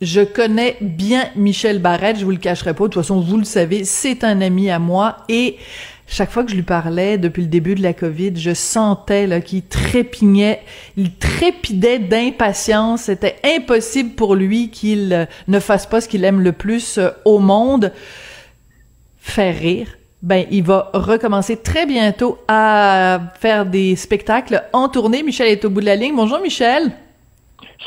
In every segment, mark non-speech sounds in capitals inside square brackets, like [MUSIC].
Je connais bien Michel Barrette, je vous le cacherai pas. De toute façon, vous le savez, c'est un ami à moi et chaque fois que je lui parlais depuis le début de la COVID, je sentais qu'il trépignait, il trépidait d'impatience. C'était impossible pour lui qu'il euh, ne fasse pas ce qu'il aime le plus euh, au monde, faire rire. Ben, il va recommencer très bientôt à faire des spectacles en tournée. Michel est au bout de la ligne. Bonjour, Michel.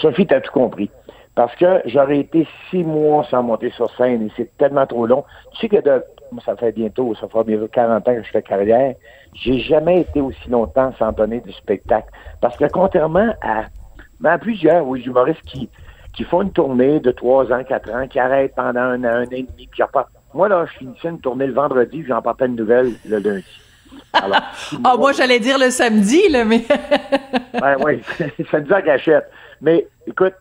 Sophie, t'as tout compris. Parce que j'aurais été six mois sans monter sur scène et c'est tellement trop long. Tu sais que de, ça fait bientôt, ça fera bientôt 40 ans que je fais carrière. J'ai jamais été aussi longtemps sans donner du spectacle. Parce que contrairement à, ben, à plusieurs oui, humoristes qui, qui font une tournée de trois ans, quatre ans, qui arrêtent pendant un an, un an et demi, puis repartent. Moi, là, je finissais une tournée le vendredi, j'en partais une nouvelle le lundi. [LAUGHS] ah, moi, j'allais dire le samedi, là, mais. ben oui, [LAUGHS] samedi en gâchette. Mais écoute,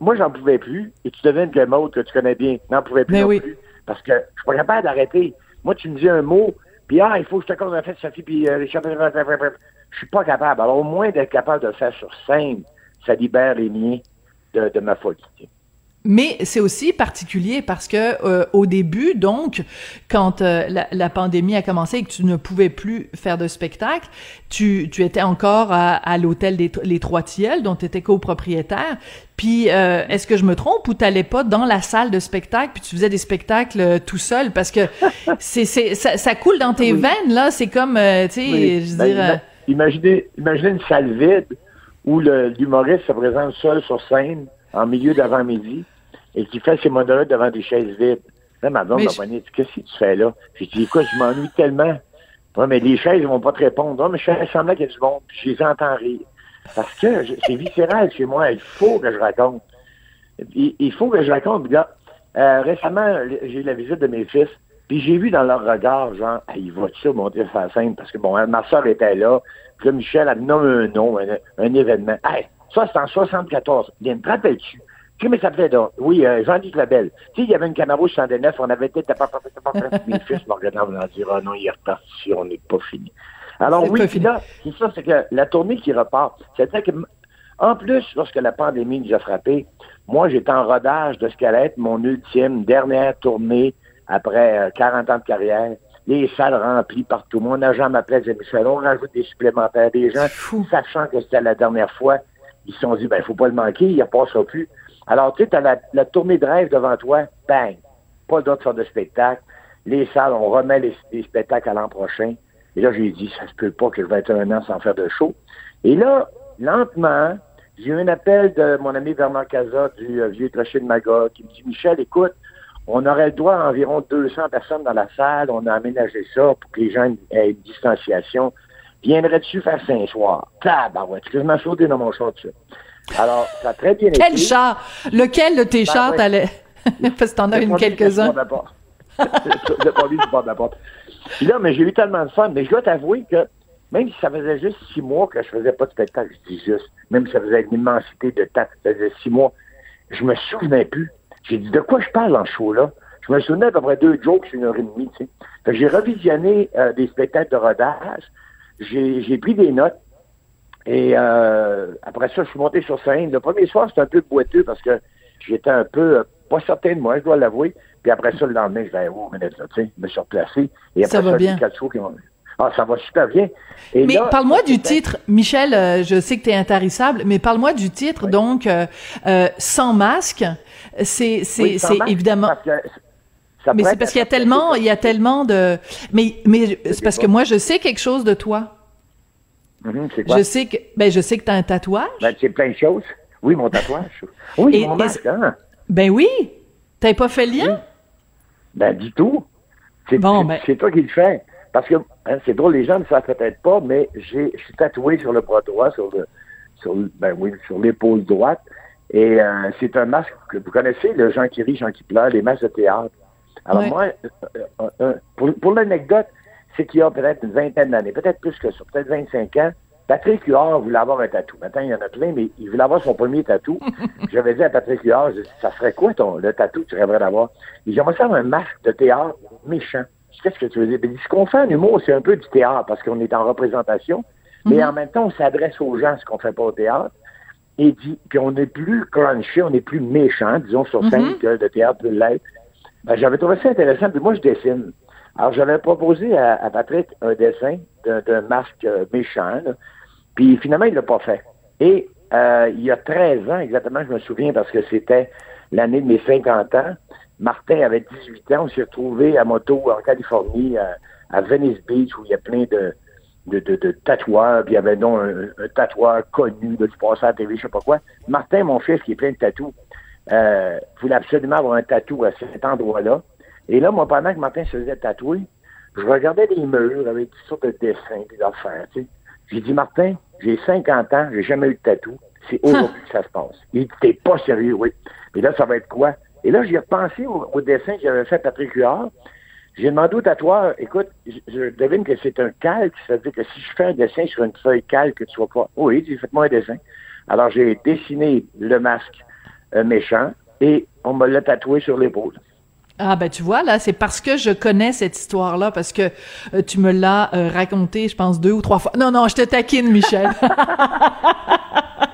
moi, j'en pouvais plus. Et tu devines que mot que tu connais bien, n'en pouvais plus non plus. Parce que je suis pas capable d'arrêter. Moi, tu me dis un mot, puis ah, il faut que je te cause un fait, Sophie, puis euh, je suis pas capable. Alors, au moins d'être capable de le faire sur scène, ça libère les miens de, de ma folie. Mais c'est aussi particulier parce que euh, au début, donc, quand euh, la, la, pandémie a commencé et que tu ne pouvais plus faire de spectacle, tu, tu étais encore à, à l'hôtel des les Trois Tilleuls, dont tu étais copropriétaire. Puis, euh, est-ce que je me trompe ou t'allais pas dans la salle de spectacle puis tu faisais des spectacles tout seul? Parce que [LAUGHS] c'est c'est ça, ça, coule dans tes veines là. C'est comme, tu sais, je veux ben, dire. Imaginez, imaginez une salle vide où l'humoriste se présente seul sur scène en milieu d'avant-midi et qui fait ses monologues devant des chaises vides. Là, ma blonde m'a dit, qu'est-ce que tu fais là? J'ai dit, écoute, je m'ennuie tellement. Ouais, mais les chaises ne vont pas te répondre. Non, mais je fais semblant qu'il y a du monde, puis je les entends rire. Parce que c'est viscéral chez moi. Il faut que je raconte. Il, faut que je raconte. euh, récemment, j'ai eu la visite de mes fils, puis j'ai vu dans leur regard, genre, il va ça monter sur la scène? Parce que, bon, ma soeur était là, puis là, Michel a nommé un nom, un, événement. Hey, ça, c'est en 74. Bien, te rappelles-tu? Comment ça fait donc? Oui, euh, Jean-Luc Labelle. Tu sais, il y avait une Camaro 109, on avait peut-être pas mes fils me regardaient en disant, ah non, il est reparti, on n'est pas fini. Alors oui, puis là, c'est ça, c'est que la tournée qui repart, c'est-à-dire que, en plus, lorsque la pandémie nous a frappé, moi, j'étais en rodage de ce qu'allait être mon ultime dernière tournée après 40 euh, ans de carrière. Les salles remplies partout. Mon agent m'appelait, disait, Michel, on rajoute des supplémentaires, des gens, sachant que c'était la dernière fois. Ils se sont dit, ben, il faut pas le manquer, il ne passera plus. Alors, tu sais, tu as la, tournée de rêve devant toi, bang, pas d'autres sortes de spectacles. Les salles, on remet les, spectacles à l'an prochain. Et là, j'ai dit, ça se peut pas que je vais être un an sans faire de show. Et là, lentement, j'ai eu un appel de mon ami Bernard Casa du euh, Vieux Crochet de Magog qui me dit, Michel, écoute, on aurait le droit à environ 200 personnes dans la salle. On a aménagé ça pour que les gens aient une distanciation. Viendrais-tu faire cinq soirs? Tabarouette, je m'en sauté dans mon chat dessus. Alors, ça a très bien été. Quel chat? Lequel de tes ben, chats t'allais? [LAUGHS] Parce que t'en as une quelques-uns. [LAUGHS] Pas lui du bord de la porte. Puis là, mais j'ai eu tellement de fun. Mais je dois t'avouer que même si ça faisait juste six mois que je faisais pas de spectacle, je dis juste, même si ça faisait une immensité de temps, ça faisait six mois, je me souvenais plus. J'ai dit, de quoi je parle en show là? Je me souvenais à peu près deux jokes une heure et demie, tu sais. J'ai revisionné euh, des spectacles de rodage, j'ai pris des notes, et euh, après ça, je suis monté sur scène. Le premier soir, c'était un peu boiteux parce que j'étais un peu euh, pas certain de moi, je dois l'avouer. Puis après ça, le lendemain, je vais oh, minute, là, tu sais, me suis replacé. Et après ça, va bien. Qui ah, ça va super bien. Et mais parle-moi du titre, Michel, euh, je sais que tu es intarissable, mais parle-moi du titre, donc, euh, euh, Sans masque. C'est, c'est, c'est évidemment... mais c'est parce qu'il y a tellement, il y a tellement de... Mais, mais c'est parce que moi, je sais quelque chose de toi. Mhm, je sais que ben je sais que tu as un tatouage. Ben, c'est plein de choses. Oui, mon tatouage. Oui, mon masque, hein. Ben oui. T'as pas fait le lien? Ben du tout. C'est bon, ben... toi qui le fais. Parce que hein, c'est drôle, les gens ne savent peut-être pas, mais j'ai je suis tatoué sur le bras droit, sur le sur ben oui, sur l'épaule droite. Et euh, c'est un masque que vous connaissez, le Jean qui rit, Jean qui pleure, les masques de théâtre. Alors moi, euh, euh, pour, pour l'anecdote, c'est qu'il y a peut-être une vingtaine d'années, peut-être plus que ça, peut-être 25 ans, Patrick Huard voulait avoir un tatou. Maintenant, il y en a plein, mais il voulait avoir son premier tatou. [LAUGHS] J'avais dit à Patrick Huard, ça serait quoi ton, le tatou que tu rêverais d'avoir? Il j'aimerais faire un masque de théâtre méchant. Qu'est-ce que tu veux dire? Ben, ce qu'on fait en humour, c'est un peu du théâtre parce qu'on est en représentation, mais mhm. en même temps, on s'adresse aux gens, ce qu'on fait pas au théâtre. et dit, puis on n'est plus crunché, on n'est plus méchant, disons, sur scène mm-hmm. que le théâtre peut l'être. Ben, j'avais trouvé ça intéressant, puis moi, je dessine. Alors, j'avais proposé à, Patrick un dessin d'un masque euh, méchant, puis finalement, il l'a pas fait. Et euh, il y a 13 ans, exactement, je me souviens, parce que c'était l'année de mes 50 ans, Martin avait 18 ans, on s'est retrouvé à moto en Californie, à, Venice Beach, où il y a plein de, de, de, tatoueurs, puis il y avait donc un, tatoueur connu, de, du passé à la TV, je sais pas quoi. Martin, mon fils, qui est plein de tatous, euh, voulait absolument avoir un tatou à cet endroit-là. Et là, moi, pendant que Martin se faisait tatouer, je regardais les murs avec toutes sortes de dessins et d'affaires, tu sais. J'ai dit, Martin, j'ai 50 ans, j'ai jamais eu de tatou. C'est aujourd'hui que ça se passe. Il dit, t'es pas sérieux, oui. Mais là, ça va être quoi? Et là, j'ai repensé au, dessin que j'avais fait à Patrick Huard. J'ai demandé au tatoueur, écoute, je, devine que c'est un calque, c'est-à-dire que si je fais un dessin sur une feuille calque, que tu vois pas. Oui, j'ai fait moi un dessin. Alors, j'ai dessiné le masque euh, méchant et on me l'a tatoué sur l'épaule. Ah ben tu vois là, c'est parce que je connais cette histoire-là, parce que euh, tu me l'as euh, raconté, je pense deux ou trois fois. Non non, je te taquine, Michel. [LAUGHS]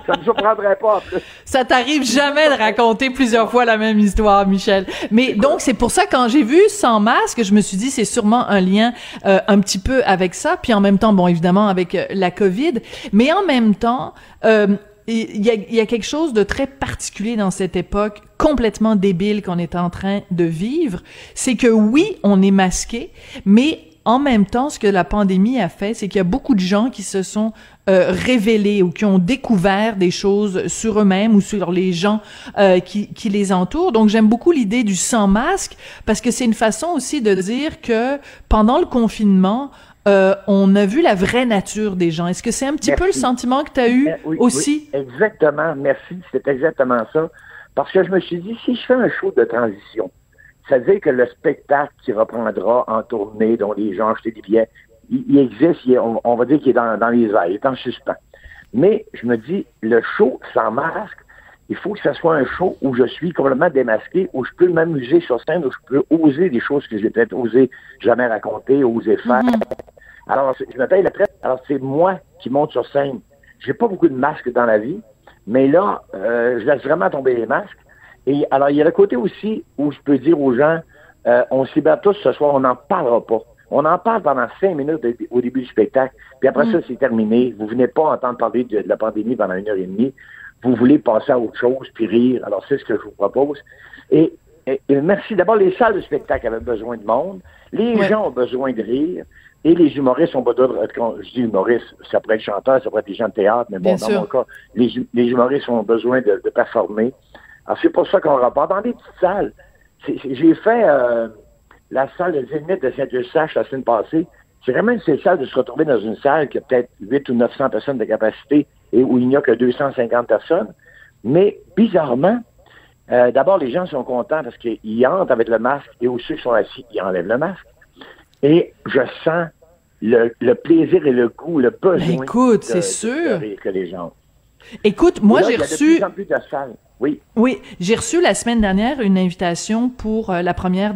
Ça me surprendrait pas. Ça t'arrive jamais de raconter plusieurs fois la même histoire, Michel. Mais donc c'est pour ça quand j'ai vu sans masque, je me suis dit c'est sûrement un lien euh, un petit peu avec ça, puis en même temps bon évidemment avec la Covid, mais en même temps il y, a, y a quelque chose de très particulier dans cette époque complètement débile qu'on est en train de vivre, c'est que oui, on est masqué, mais en même temps, ce que la pandémie a fait, c'est qu'il y a beaucoup de gens qui se sont euh, révélés ou qui ont découvert des choses sur eux-mêmes ou sur les gens euh, qui, qui les entourent. Donc, j'aime beaucoup l'idée du sans masque parce que c'est une façon aussi de dire que pendant le confinement, euh, on a vu la vraie nature des gens. Est-ce que c'est un petit peu le sentiment que tu as eu oui, aussi? Oui, exactement, merci. C'est exactement ça. Parce que je me suis dit, si je fais un show de transition, c'est-à-dire que le spectacle qui reprendra en tournée, dont les gens achètent des billets, il, existe, on, va dire qu'il est dans, les airs, il est en suspens. Mais je me dis, le show sans masque, il faut que ce soit un show où je suis complètement démasqué, où je peux m'amuser sur scène, où je peux oser des choses que j'ai peut-être osé jamais raconter, oser faire. Mhm. Alors, je me paye la traite. Alors, c'est moi qui monte sur scène. J'ai pas beaucoup de masques dans la vie, mais là, euh, je laisse vraiment tomber les masques. Et alors, il y a le côté aussi où je peux dire aux gens, euh, on s'y bat tous ce soir, on n'en parlera pas. On en parle pendant cinq minutes au début du spectacle, puis après mhm. ça, c'est terminé. Vous venez pas entendre parler de, de, la pandémie pendant une heure et demie vous voulez passer à autre chose puis rire. Alors, c'est ce que je vous propose. Et, merci. D'abord, les salles de spectacle avaient besoin de monde. Les gens ont besoin de rire. Et les humoristes ont besoin de... Quand je dis humoristes, ça pourrait être chanteur, ça pourrait être des gens de théâtre, mais bon, dans mon cas, les, humoristes ont besoin de, performer. Alors, c'est pour ça qu'on rapporte dans des petites salles. J'ai fait euh, la salle de Zénith de Saint-Eustache la semaine passée. C'est vraiment une salle de se retrouver dans une salle qui a peut-être 8 ou 900 personnes de capacité et où il n'y a que 250 personnes. Mais bizarrement, euh, d'abord, les gens sont contents parce qu'ils entrent avec le masque et où ceux qui sont assis, ils enlèvent le masque. Et je sens le, plaisir et le goût, le besoin. écoute, c'est sûr. que les gens Écoute, moi, j'ai reçu. Oui. Oui, j'ai reçu la semaine dernière une invitation pour euh, la première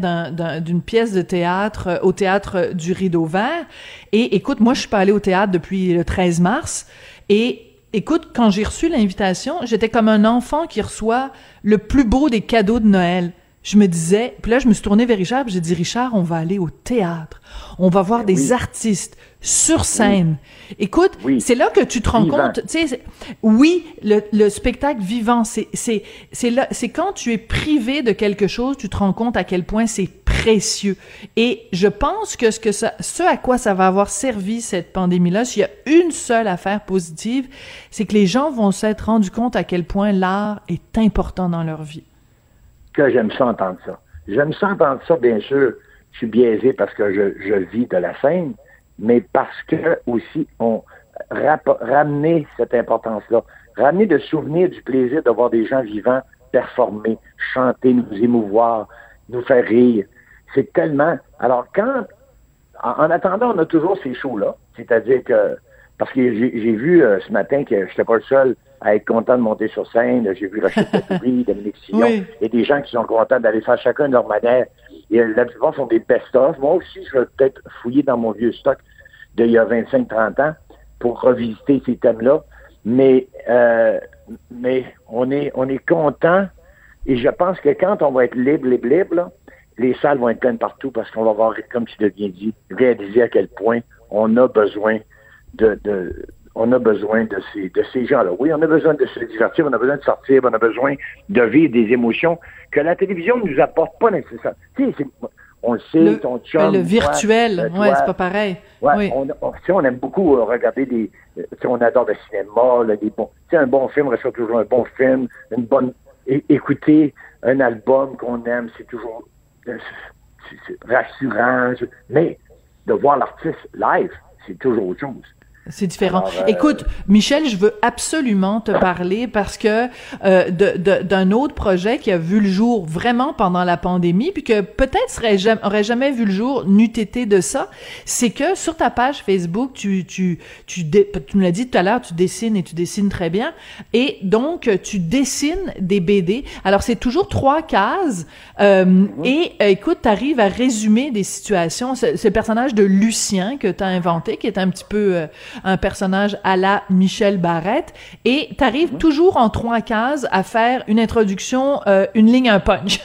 d'une pièce de théâtre euh, au théâtre du Rideau Vert. Et écoute, moi, je suis pas allée au théâtre depuis le 13 mars. Et Écoute, quand j'ai reçu l'invitation, j'étais comme un enfant qui reçoit le plus beau des cadeaux de Noël. Je me disais, puis là, je me suis tournée vers Richard, j'ai dit, Richard, on va aller au théâtre. On va voir des artistes sur scène. Écoute, c'est là que tu te rends compte, tu sais, oui, le, le, spectacle vivant, c'est c'est c'est là, c'est quand tu es privé de quelque chose, tu te rends compte à quel point c'est Et je pense que ce à quoi ça va avoir servi cette pandémie-là, s'il y a une seule affaire positive, c'est que les gens vont s'être rendus compte à quel point l'art est important dans leur vie. Que j'aime ça entendre ça. J'aime ça entendre ça, bien sûr. Je suis biaisé parce que je, vis de la scène, mais parce que aussi on ramener cette importance-là, ramener le souvenir du plaisir de voir des gens vivants performer, chanter, nous émouvoir, nous faire rire. C'est tellement. Alors quand, en, attendant, on a toujours ces shows-là, c'est-à-dire que parce que j'ai vu euh, ce matin que je n'étais pas le seul à être content de monter sur scène. J'ai vu Rachel Patoury, [LAUGHS] Dominique Sillon, et des gens qui sont contents d'aller faire chacun leur manière. Et euh, la plupart sont des best-of. Moi aussi, je vais peut-être fouiller dans mon vieux stock d'il y a 25-30 ans pour revisiter ces thèmes-là. Mais euh, mais on est, on est content et je pense que quand on va être libre, libre, libre, les salles vont être pleines partout parce qu'on va voir, comme tu l'as bien dit, réaliser à quel point on a besoin de, de on a besoin de ces, de ces gens-là. Oui, on a besoin de se divertir, on a besoin de sortir, on a besoin de vivre des émotions que la télévision ne nous apporte pas nécessairement. Tu sais, on le sait, le, ton chum. Le virtuel, oui, c'est pas pareil. Ouais, oui. on, on, on, aime beaucoup euh, regarder des. on adore le cinéma, là, des bons. Tu sais, un bon film reçoit toujours un bon film, une bonne. Écouter un album qu'on aime, c'est toujours euh, rassurant. Mais de voir l'artiste live, c'est toujours autre chose. C'est différent. Alors, euh... Écoute, Michel, je veux absolument te parler parce que euh, d'un autre projet qui a vu le jour vraiment pendant la pandémie, puis que peut-être serait jamais, aurait jamais vu le jour n'eût été de ça. C'est que sur ta page Facebook, tu tu tu, tu me l'as dit tout à l'heure, tu dessines et tu dessines très bien, et donc tu dessines des BD. Alors c'est toujours trois cases euh, et écoute, tu arrives à résumer des situations. C'est le personnage de Lucien que tu as inventé, qui est un petit peu un personnage à la Michel Barrette, et tu arrives mmh. toujours en trois cases à faire une introduction, euh, une ligne, un punch.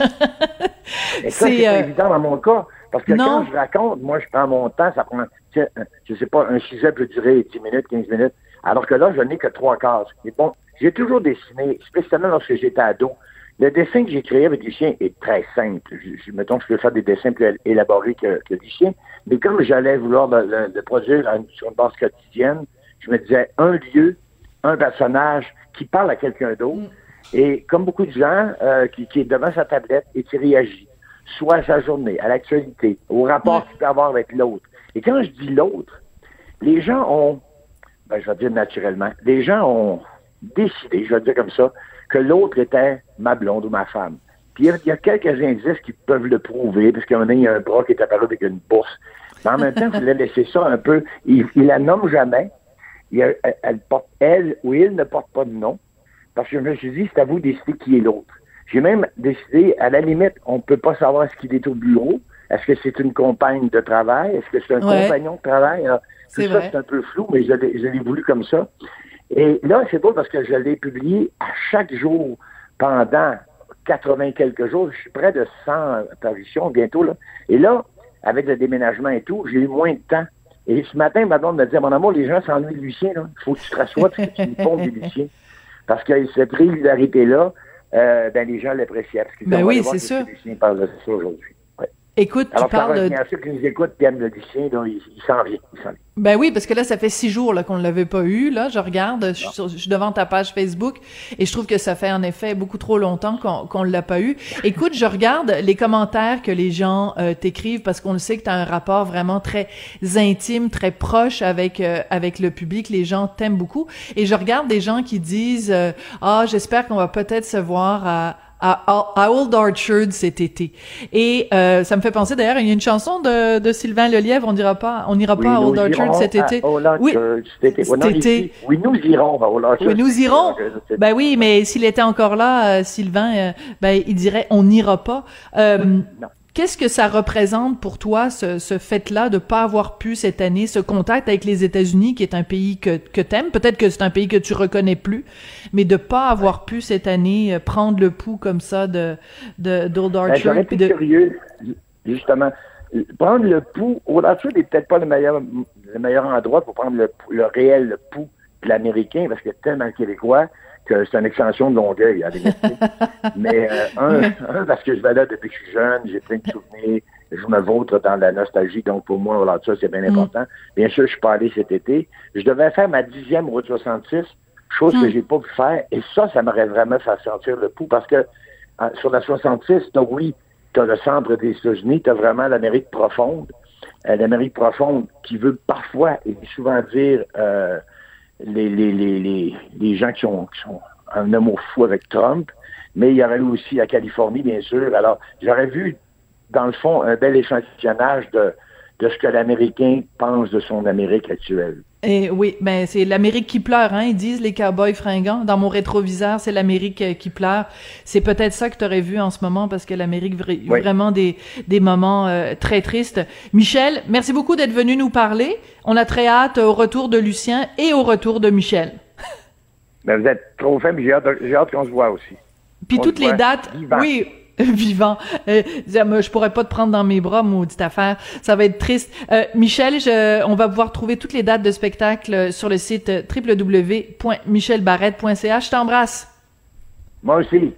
[LAUGHS] c'est euh... évident dans mon cas, parce que non. quand je raconte, moi, je prends mon temps, ça prend, je sais pas, un sujet peut durer 10 minutes, 15 minutes, alors que là, je n'ai que trois cases. Et bon, j'ai toujours dessiné, spécialement lorsque j'étais ado. Le dessin que j'ai créé avec Lucien est très simple. Je, je, mettons que je peux faire des dessins plus élaborés que, que Lucien, mais comme j'allais vouloir le, le, le produire sur une base quotidienne, je me disais un lieu, un personnage qui parle à quelqu'un d'autre, mm. et comme beaucoup de gens, euh, qui, qui, est devant sa tablette et qui réagit, soit à sa journée, à l'actualité, au rapport mm. qu'il peut avoir avec l'autre. Et quand je dis l'autre, les gens ont, ben, je vais dire naturellement, les gens ont décidé, je vais dire comme ça, que l'autre était ma blonde ou ma femme. Puis il y, y, a quelques indices qui peuvent le prouver, parce qu'à un moment donné, il y a un bras qui est apparu avec une bourse. Mais en même temps, il voulait laisser ça un peu. Il, il la nomme jamais. Il, elle, elle, porte, elle ou il ne porte pas de nom. Parce que je me suis dit, c'est à vous de décider qui est l'autre. J'ai même décidé, à la limite, on ne peut pas savoir ce qu'il est au bureau. Est-ce que c'est une compagne de travail? Est-ce que c'est un ouais. compagnon de travail? Alors, tout ça, c'est un peu flou, mais je l'ai voulu comme ça. Et là, c'est beau parce que je l'ai publié à chaque jour pendant 80 quelques jours. Je suis près de 100 apparitions bientôt. Là. Et là, avec le déménagement et tout, j'ai eu moins de temps. Et ce matin, ma blonde me dit, mon amour, les gens s'ennuient de Lucien. Il faut que tu te rassoies parce que tu me pondes de Lucien. Parce que cette régularité-là, euh, ben, les gens l'appréciaient. Ben oui, c'est sûr. Lucien parle de ça aujourd'hui. Écoute, Alors, tu parles de... ceux qui nous écoutent qui aiment le lycée, donc il, il s'en vient, vient. Ben oui, parce que là, ça fait six jours là, qu'on ne l'avait pas eu. Là, je regarde, je, je, suis devant ta page Facebook et je trouve que ça fait en effet beaucoup trop longtemps qu'on qu'on l'a pas eu. Écoute, je regarde les commentaires que les gens euh, t'écrivent parce qu'on le sait que tu as un rapport vraiment très intime, très proche avec euh, avec le public. Les gens t'aiment beaucoup et je regarde des gens qui disent euh, ah, j'espère qu'on va peut-être se voir à à, à Old Orchard cet été. Et euh, ça me fait penser d'ailleurs, il y a une chanson de, de Sylvain Lelièvre, on dira pas, on n'ira oui, pas à Old Orchard cet été. Old Orchard oui, cet été. cet été. Oui, nous irons à Old Orchard. Oui, nous irons. Ben oui, mais s'il était encore là, euh, Sylvain, euh, ben il dirait on n'ira pas. Euh, non. Qu'est-ce que ça représente pour toi, ce, ce fait-là, de pas avoir pu cette année ce contact avec les États-Unis, qui est un pays que, que t'aimes, peut-être que c'est un pays que tu reconnais plus, mais de pas avoir pu cette année euh, prendre le pouls comme ça de de d'Old Archer. Ben, de... curieux, justement. Prendre le pouls, Old Archer n'est peut-être pas le meilleur le meilleur endroit pour prendre le, le réel pouls de l'américain, parce que tellement québécois que c'est une extension de Longueuil, à [LAUGHS] Mais euh, un, un, parce que je vais là depuis que je suis jeune, j'ai plein de souvenirs, je me vautre dans la nostalgie, donc pour moi, voilà, ça, c'est bien important. Mm. Bien sûr, je suis pas allé cet été. Je devais faire ma dixième route 66, chose mm. que j'ai pas pu faire, et ça, ça m'aurait vraiment fait sentir le pouls, parce que sur la 66, donc oui, tu as le centre des États-Unis, tu as vraiment l'Amérique profonde, euh, l'Amérique profonde qui veut parfois et souvent dire euh, les, les, les, les, gens qui, ont, qui sont un amour fou avec Trump, mais il y aurait eu aussi la Californie, bien sûr. Alors, j'aurais vu, dans le fond, un bel échantillonnage de, de ce que l'Américain pense de son Amérique actuelle. Et oui, ben c'est l'Amérique qui pleure, hein, ils disent les cowboys fringants. Dans mon rétroviseur, c'est l'Amérique qui pleure. C'est peut-être ça que tu aurais vu en ce moment parce que l'Amérique oui. vraiment des des moments euh, très tristes. Michel, merci beaucoup d'être venu nous parler. On a très hâte au retour de Lucien et au retour de Michel. Mais vous êtes trop fin, j'ai hâte, qu'on se voit aussi. Puis toutes les dates, oui, [LAUGHS] vivant. Euh, je pourrais pas te prendre dans mes bras, maudite affaire. Ça va être triste. Euh, Michel, je, on va pouvoir trouver toutes les dates de spectacle sur le site www.michelbarrette.ca. Je t'embrasse. Moi aussi.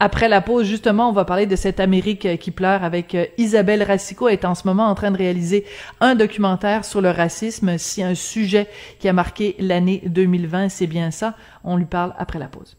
Après la pause, justement, on va parler de cette Amérique qui pleure avec euh, Isabelle Racicot est en ce moment en train de réaliser un documentaire sur le racisme. Si un sujet qui a marqué l'année 2020, c'est bien ça. On lui parle après la pause.